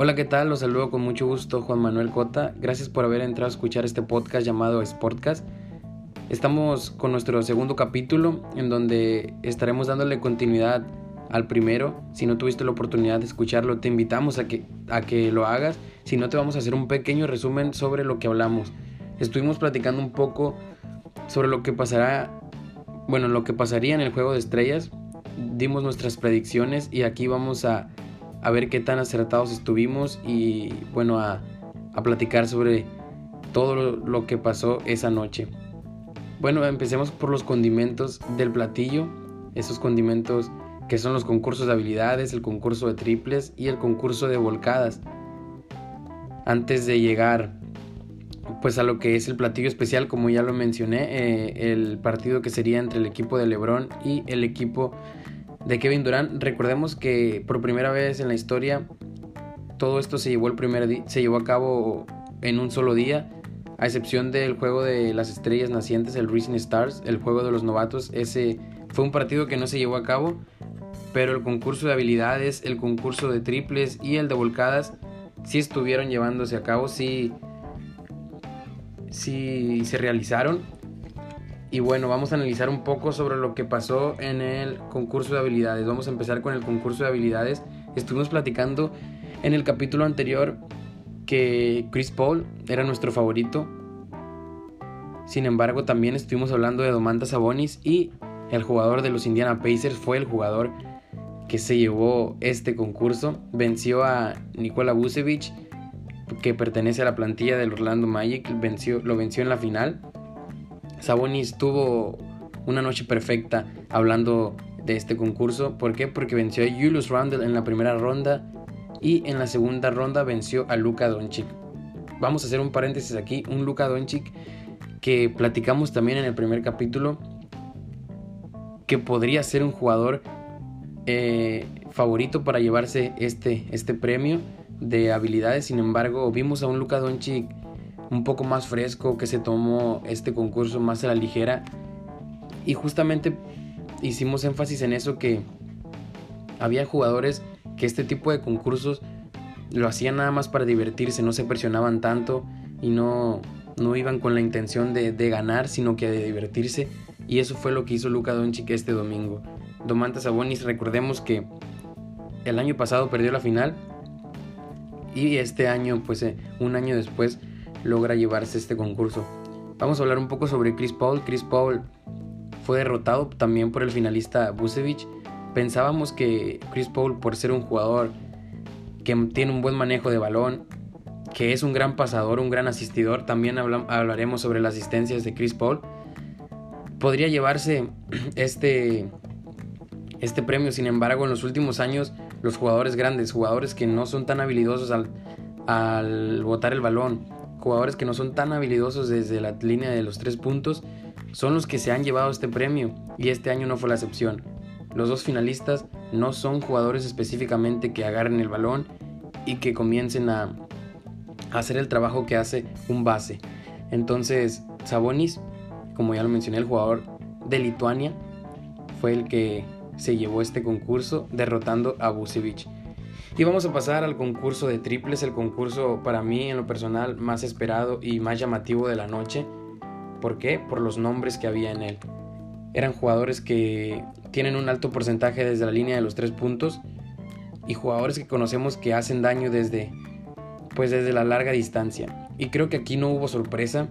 Hola, ¿qué tal? Los saludo con mucho gusto, Juan Manuel Cota. Gracias por haber entrado a escuchar este podcast llamado Sportcast. Estamos con nuestro segundo capítulo en donde estaremos dándole continuidad al primero. Si no tuviste la oportunidad de escucharlo, te invitamos a que, a que lo hagas. Si no, te vamos a hacer un pequeño resumen sobre lo que hablamos. Estuvimos platicando un poco sobre lo que pasará, bueno, lo que pasaría en el juego de estrellas. Dimos nuestras predicciones y aquí vamos a a ver qué tan acertados estuvimos y bueno, a, platicar sobre todo lo, que pasó esa noche. Bueno, empecemos por los condimentos del platillo, esos condimentos que son los concursos de habilidades, el concurso de triples y el concurso de volcadas. Antes de llegar pues a lo que es el platillo especial, como ya lo mencioné, eh, el partido que sería entre el equipo de Lebron y el equipo de Kevin Durant. Recordemos que por primera vez en la historia todo esto se llevó, el primer se llevó a cabo en un solo día, a excepción del juego de las estrellas nacientes, el Rising Stars, el juego de los novatos. Ese fue un partido que no se llevó a cabo, pero el concurso de habilidades, el concurso de triples y el de volcadas sí estuvieron llevándose a cabo, sí, sí se realizaron y bueno, vamos a analizar un poco sobre lo que pasó en el concurso de habilidades. Vamos a empezar con el concurso de habilidades. Estuvimos platicando en el capítulo anterior que Chris Paul era nuestro favorito. Sin embargo, también estuvimos hablando de Domantas Sabonis y el jugador de los Indiana Pacers fue el jugador que se llevó este concurso. Venció a Nikola Vucevic, que pertenece a la plantilla del Orlando Magic. Venció, lo venció en la final. Sabonis tuvo una noche perfecta hablando de este concurso. ¿Por qué? Porque venció a Julius Randle en la primera ronda y en la segunda ronda venció a Luka Doncic. Vamos a hacer un paréntesis aquí, un Luka Doncic que platicamos también en el primer capítulo que podría ser un jugador eh, favorito para llevarse este, este premio de habilidades. Sin embargo, vimos a un Luka Doncic un poco más fresco, que se tomó este concurso más a la ligera. Y justamente hicimos énfasis en eso que había jugadores que este tipo de concursos lo hacían nada más para divertirse, no se presionaban tanto y no, no iban con la intención de, ganar, sino que de divertirse. Y eso fue lo que hizo Luka Doncic este domingo. Domantas Sabonis, recordemos que el año pasado perdió la final y este año, pues eh, un año después, logra llevarse este concurso. Vamos a hablar un poco sobre Chris Paul. Chris Paul fue derrotado también por el finalista Busevich. Pensábamos que Chris Paul, por ser un jugador que tiene un buen manejo de balón, que es un gran pasador, un gran asistidor, también hablaremos sobre las asistencias de Chris Paul, podría llevarse este, este premio. Sin embargo, en los últimos años, los jugadores grandes, jugadores que no son tan habilidosos al, al botar el balón, jugadores que no son tan habilidosos desde la línea de los tres puntos son los que se han llevado este premio y este año no fue la excepción. Los dos finalistas no son jugadores específicamente que agarren el balón y que comiencen a hacer el trabajo que hace un base. Entonces, Sabonis, como ya lo mencioné, el jugador de Lituania, fue el que se llevó este concurso derrotando a Vucevic. Y vamos a pasar al concurso de triples, el concurso para mí en lo personal más esperado y más llamativo de la noche. ¿Por qué? Por los nombres que había en él. Eran jugadores que tienen un alto porcentaje desde la línea de los tres puntos y jugadores que conocemos que hacen daño desde pues desde la larga distancia. Y creo que aquí no hubo sorpresa.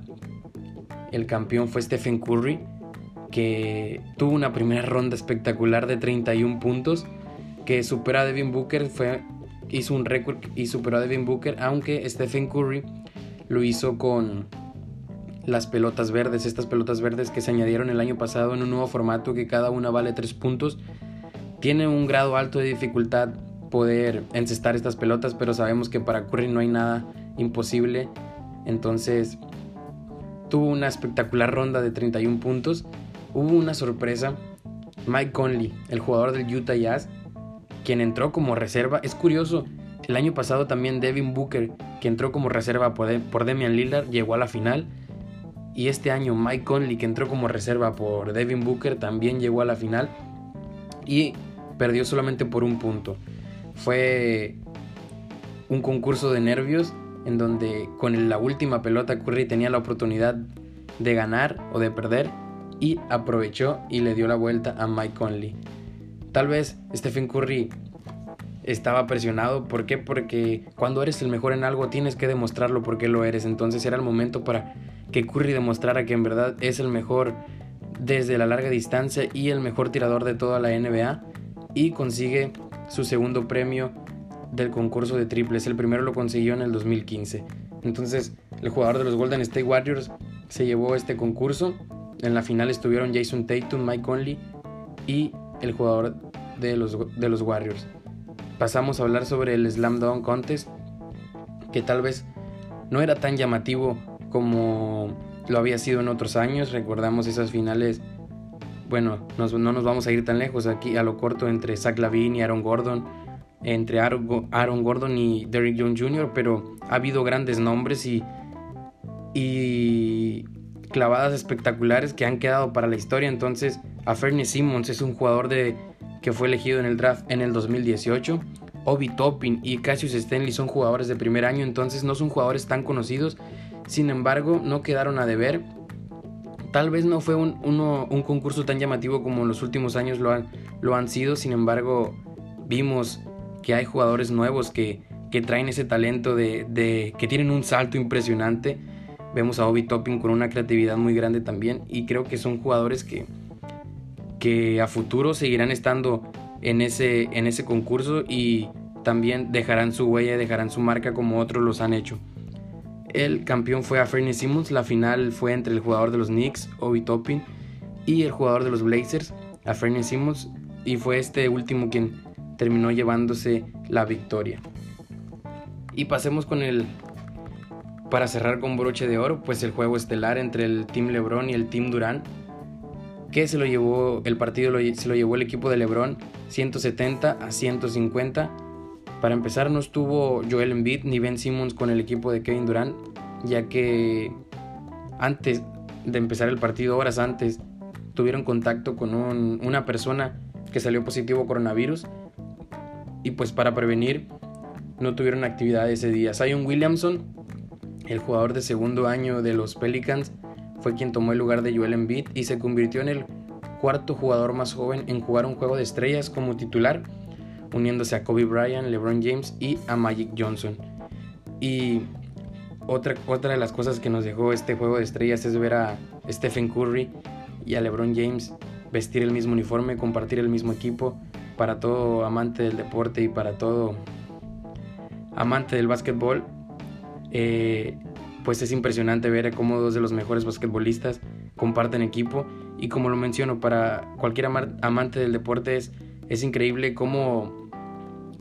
El campeón fue Stephen Curry, que tuvo una primera ronda espectacular de 31 puntos, que supera a Devin Booker, fue hizo un récord y superó a Devin Booker, aunque Stephen Curry lo hizo con las pelotas verdes, estas pelotas verdes que se añadieron el año pasado en un nuevo formato que cada una vale 3 puntos. Tiene un grado alto de dificultad poder encestar estas pelotas, pero sabemos que para Curry no hay nada imposible. Entonces tuvo una espectacular ronda de 31 puntos. Hubo una sorpresa. Mike Conley, el jugador del Utah Jazz, quien entró como reserva. Es curioso, el año pasado también Devin Booker, que entró como reserva por, Demian Lillard, llegó a la final. Y este año Mike Conley, que entró como reserva por Devin Booker, también llegó a la final. Y perdió solamente por un punto. Fue un concurso de nervios en donde con la última pelota Curry tenía la oportunidad de ganar o de perder y aprovechó y le dio la vuelta a Mike Conley. Tal vez Stephen Curry estaba presionado. ¿Por qué? Porque cuando eres el mejor en algo tienes que demostrarlo porque lo eres. Entonces era el momento para que Curry demostrara que en verdad es el mejor desde la larga distancia y el mejor tirador de toda la NBA y consigue su segundo premio del concurso de triples. El primero lo consiguió en el 2015. Entonces el jugador de los Golden State Warriors se llevó este concurso. En la final estuvieron Jason Tatum, Mike Conley y el jugador de los, de los Warriors pasamos a hablar sobre el Slam Dunk Contest, que tal vez no era tan llamativo como lo había sido en otros años. Recordamos esas finales, bueno, no nos vamos a ir tan lejos aquí a lo corto entre Zach Lavine y Aaron Gordon, entre Aaron Gordon y Derrick Jones Jr., pero ha habido grandes nombres y, y clavadas espectaculares que han quedado para la historia. Entonces, a Fernie Simmons es un jugador de que fue elegido en el draft en el 2018. Obi Toppin y Cassius Stanley son jugadores de primer año, entonces no son jugadores tan conocidos. Sin embargo, no quedaron a deber. Tal vez no fue un, un concurso tan llamativo como en los últimos años lo han, lo han sido. Sin embargo, vimos que hay jugadores nuevos que, que traen ese talento de, de, que tienen un salto impresionante. Vemos a Obi Toppin con una creatividad muy grande también. Y creo que son jugadores que, que a futuro seguirán estando en ese, en ese concurso y también dejarán su huella, dejarán su marca como otros los han hecho. El campeón fue a Fernie Simmons, la final fue entre el jugador de los Knicks, Obi Toppin, y el jugador de los Blazers, a Fernie Simmons, y fue este último quien terminó llevándose la victoria. Y pasemos con el, para cerrar con broche de oro, pues el juego estelar entre el Team LeBron y el Team Durant que se lo llevó el partido se lo llevó el equipo de LeBron 170 a 150. Para empezar no estuvo Joel Embiid ni Ben Simmons con el equipo de Kevin Durant, ya que antes de empezar el partido, horas antes, tuvieron contacto con una persona que salió positivo coronavirus y pues para prevenir no tuvieron actividad ese día. Zion Williamson, el jugador de segundo año de los Pelicans, fue quien tomó el lugar de Joel Embiid y se convirtió en el cuarto jugador más joven en jugar un juego de estrellas como titular, uniéndose a Kobe Bryant, LeBron James y a Magic Johnson. Y otra, otra de las cosas que nos dejó este juego de estrellas es ver a Stephen Curry y a LeBron James vestir el mismo uniforme, compartir el mismo equipo para todo amante del deporte y para todo amante del básquetbol. Eh, pues es impresionante ver cómo dos de los mejores basquetbolistas comparten equipo. Y como lo menciono, para cualquier amante del deporte es, es increíble cómo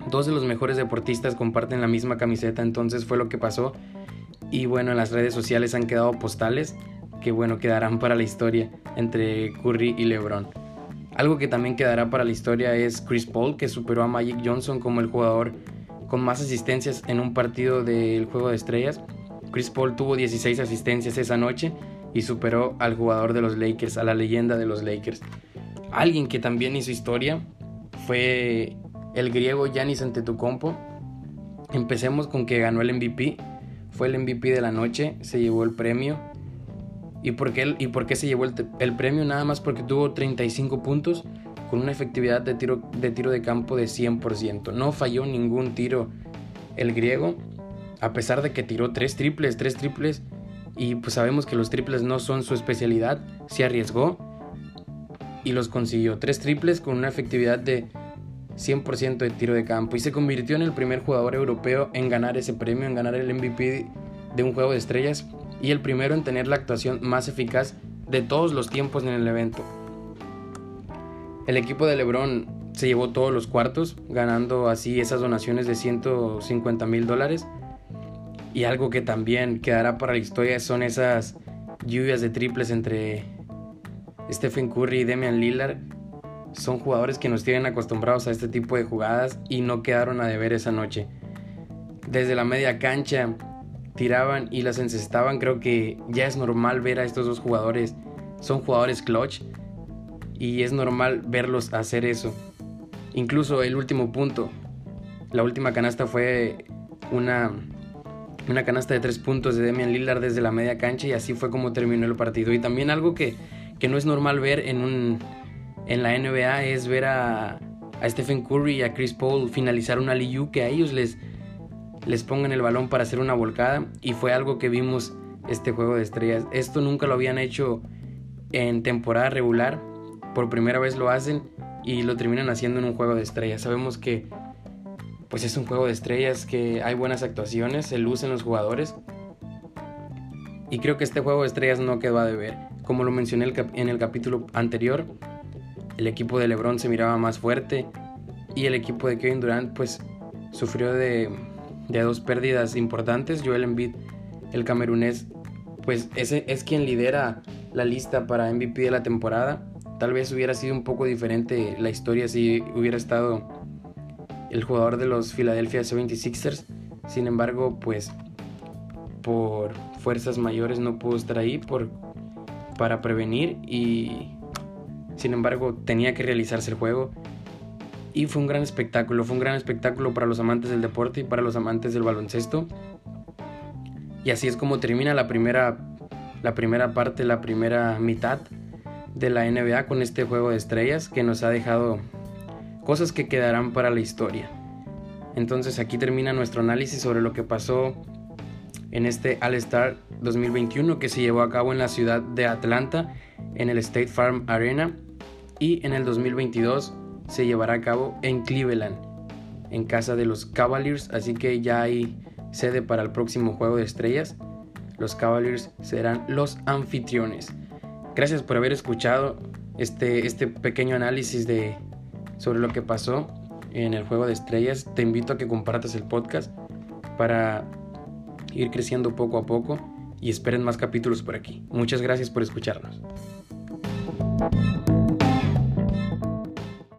dos de los mejores deportistas comparten la misma camiseta, entonces fue lo que pasó. Y bueno, en las redes sociales han quedado postales que bueno, quedarán para la historia entre Curry y LeBron. Algo que también quedará para la historia es Chris Paul, que superó a Magic Johnson como el jugador con más asistencias en un partido del Juego de Estrellas Chris Paul tuvo 16 asistencias esa noche y superó al jugador de los Lakers, a la leyenda de los Lakers. Alguien que también hizo historia fue el griego Giannis Antetokounmpo. Empecemos con que ganó el MVP, fue el MVP de la noche, se llevó el premio. ¿Y por qué, y por se llevó el, el premio? Nada más porque tuvo 35 puntos con una efectividad de tiro, de tiro de campo de 100%. No falló ningún tiro el griego a pesar de que tiró tres triples, tres triples, y pues sabemos que los triples no son su especialidad, se arriesgó y los consiguió. Tres triples con una efectividad de 100% de tiro de campo y se convirtió en el primer jugador europeo en ganar ese premio, en ganar el MVP de un juego de estrellas y el primero en tener la actuación más eficaz de todos los tiempos en el evento. El equipo de LeBron se llevó todos los cuartos, ganando así esas donaciones de 150 mil dólares y algo que también quedará para la historia son esas lluvias de triples entre Stephen Curry y Damian Lillard. Son jugadores que nos tienen acostumbrados a este tipo de jugadas y no quedaron a deber esa noche. Desde la media cancha tiraban y las encestaban. Creo que ya es normal ver a estos dos jugadores. Son jugadores clutch y es normal verlos hacer eso. Incluso el último punto, la última canasta fue una, una canasta de tres puntos de Demian Lillard desde la media cancha y así fue como terminó el partido. Y también algo que, que no es normal ver en, un, en la NBA es ver a, Stephen Curry y a Chris Paul finalizar una Liu que a ellos les, les pongan el balón para hacer una volcada y fue algo que vimos este juego de estrellas. Esto nunca lo habían hecho en temporada regular, por primera vez lo hacen y lo terminan haciendo en un juego de estrellas. Sabemos que pues es un juego de estrellas, que hay buenas actuaciones, se lucen los jugadores. Y creo que este juego de estrellas no quedó a deber. Como lo mencioné en el capítulo anterior, el equipo de LeBron se miraba más fuerte y el equipo de Kevin Durant pues sufrió de, de dos pérdidas importantes. Joel Embiid, el camerunés, pues ese es quien lidera la lista para MVP de la temporada. Tal vez hubiera sido un poco diferente la historia si hubiera estado el jugador de los Philadelphia 76ers. Sin embargo, pues por fuerzas mayores no pudo estar ahí por, para prevenir y sin embargo tenía que realizarse el juego. Y fue un gran espectáculo, fue un gran espectáculo para los amantes del deporte y para los amantes del baloncesto. Y así es como termina la primera, la primera parte, la primera mitad de la NBA con este juego de estrellas que nos ha dejado cosas que quedarán para la historia. Entonces aquí termina nuestro análisis sobre lo que pasó en este All-Star 2021 que se llevó a cabo en la ciudad de Atlanta, en el State Farm Arena, y en el 2022 se llevará a cabo en Cleveland, en casa de los Cavaliers, así que ya hay sede para el próximo juego de estrellas. Los Cavaliers serán los anfitriones. Gracias por haber escuchado este, este pequeño análisis de, sobre lo que pasó en el juego de estrellas. Te invito a que compartas el podcast para ir creciendo poco a poco y esperen más capítulos por aquí. Muchas gracias por escucharnos.